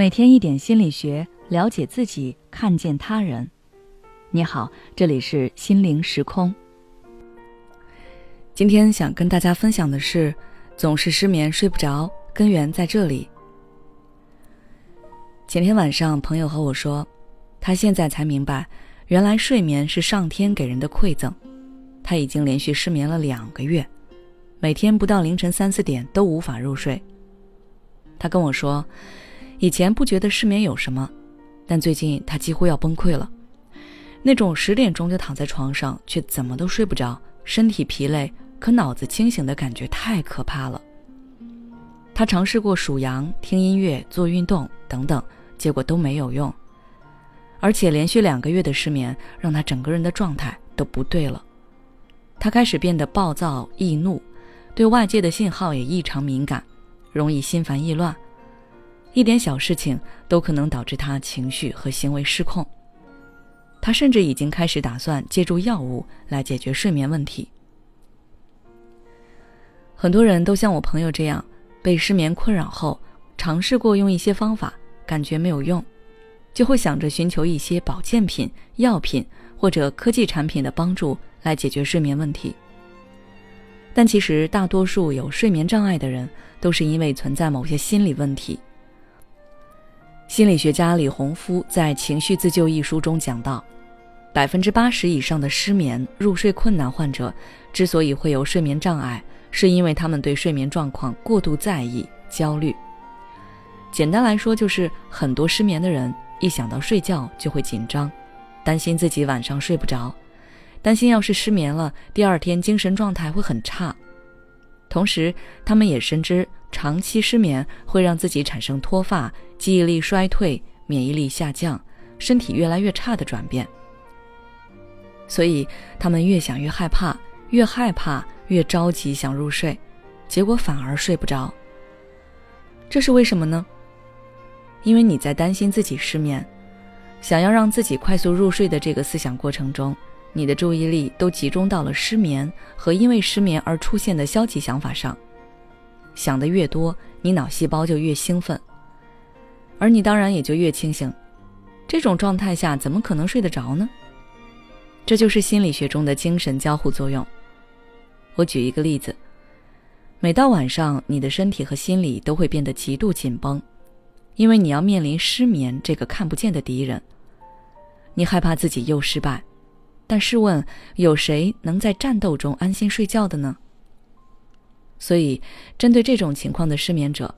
每天一点心理学，了解自己，看见他人。你好，这里是心灵时空。今天想跟大家分享的是，总是失眠睡不着，根源在这里。前天晚上，朋友和我说，他现在才明白，原来睡眠是上天给人的馈赠。他已经连续失眠了两个月，每天不到凌晨三四点都无法入睡。他跟我说。以前不觉得失眠有什么，但最近他几乎要崩溃了。那种十点钟就躺在床上，却怎么都睡不着，身体疲累可脑子清醒的感觉太可怕了。他尝试过数羊、听音乐、做运动等等，结果都没有用。而且连续两个月的失眠，让他整个人的状态都不对了。他开始变得暴躁易怒，对外界的信号也异常敏感，容易心烦意乱。一点小事情都可能导致他情绪和行为失控。他甚至已经开始打算借助药物来解决睡眠问题。很多人都像我朋友这样，被失眠困扰后，尝试过用一些方法，感觉没有用，就会想着寻求一些保健品、药品或者科技产品的帮助来解决睡眠问题。但其实，大多数有睡眠障碍的人，都是因为存在某些心理问题。心理学家李洪夫在《情绪自救》一书中讲到，百分之八十以上的失眠、入睡困难患者之所以会有睡眠障碍，是因为他们对睡眠状况过度在意、焦虑。简单来说，就是很多失眠的人一想到睡觉就会紧张，担心自己晚上睡不着，担心要是失眠了，第二天精神状态会很差。同时，他们也深知。长期失眠会让自己产生脱发、记忆力衰退、免疫力下降、身体越来越差的转变，所以他们越想越害怕，越害怕越着急想入睡，结果反而睡不着。这是为什么呢？因为你在担心自己失眠，想要让自己快速入睡的这个思想过程中，你的注意力都集中到了失眠和因为失眠而出现的消极想法上。想的越多，你脑细胞就越兴奋，而你当然也就越清醒。这种状态下怎么可能睡得着呢？这就是心理学中的精神交互作用。我举一个例子：每到晚上，你的身体和心理都会变得极度紧绷，因为你要面临失眠这个看不见的敌人。你害怕自己又失败，但试问，有谁能在战斗中安心睡觉的呢？所以，针对这种情况的失眠者，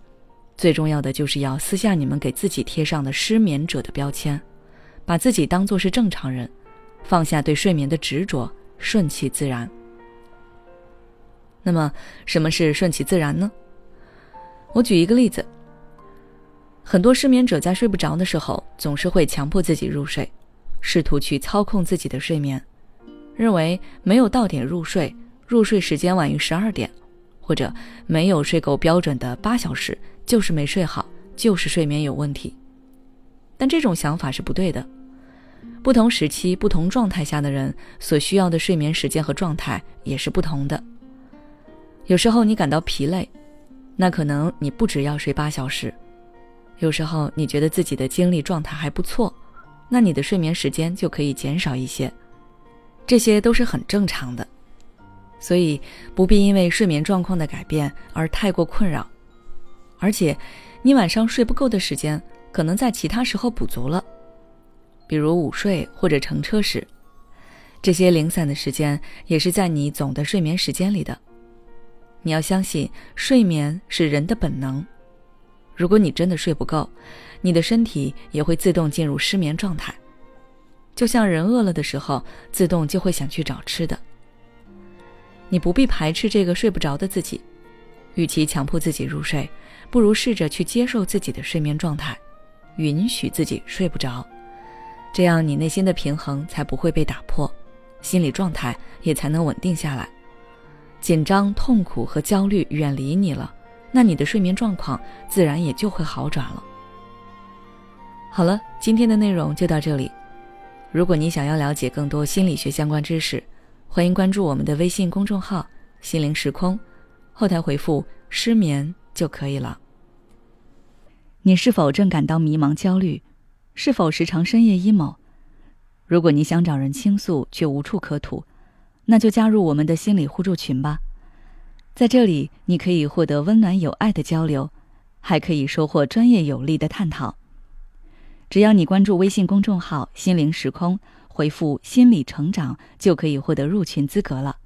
最重要的就是要撕下你们给自己贴上的失眠者的标签，把自己当作是正常人，放下对睡眠的执着，顺其自然。那么，什么是顺其自然呢？我举一个例子：很多失眠者在睡不着的时候，总是会强迫自己入睡，试图去操控自己的睡眠，认为没有到点入睡，入睡时间晚于十二点。或者没有睡够标准的八小时，就是没睡好，就是睡眠有问题。但这种想法是不对的。不同时期、不同状态下的人所需要的睡眠时间和状态也是不同的。有时候你感到疲累，那可能你不只要睡八小时；有时候你觉得自己的精力状态还不错，那你的睡眠时间就可以减少一些。这些都是很正常的。所以不必因为睡眠状况的改变而太过困扰，而且，你晚上睡不够的时间可能在其他时候补足了，比如午睡或者乘车时，这些零散的时间也是在你总的睡眠时间里的。你要相信，睡眠是人的本能。如果你真的睡不够，你的身体也会自动进入失眠状态，就像人饿了的时候，自动就会想去找吃的。你不必排斥这个睡不着的自己，与其强迫自己入睡，不如试着去接受自己的睡眠状态，允许自己睡不着，这样你内心的平衡才不会被打破，心理状态也才能稳定下来，紧张、痛苦和焦虑远离你了，那你的睡眠状况自然也就会好转了。好了，今天的内容就到这里，如果你想要了解更多心理学相关知识。欢迎关注我们的微信公众号“心灵时空”，后台回复“失眠”就可以了。你是否正感到迷茫、焦虑？是否时常深夜 emo？如果你想找人倾诉却无处可吐，那就加入我们的心理互助群吧。在这里，你可以获得温暖有爱的交流，还可以收获专业有力的探讨。只要你关注微信公众号“心灵时空”，回复“心理成长”，就可以获得入群资格了。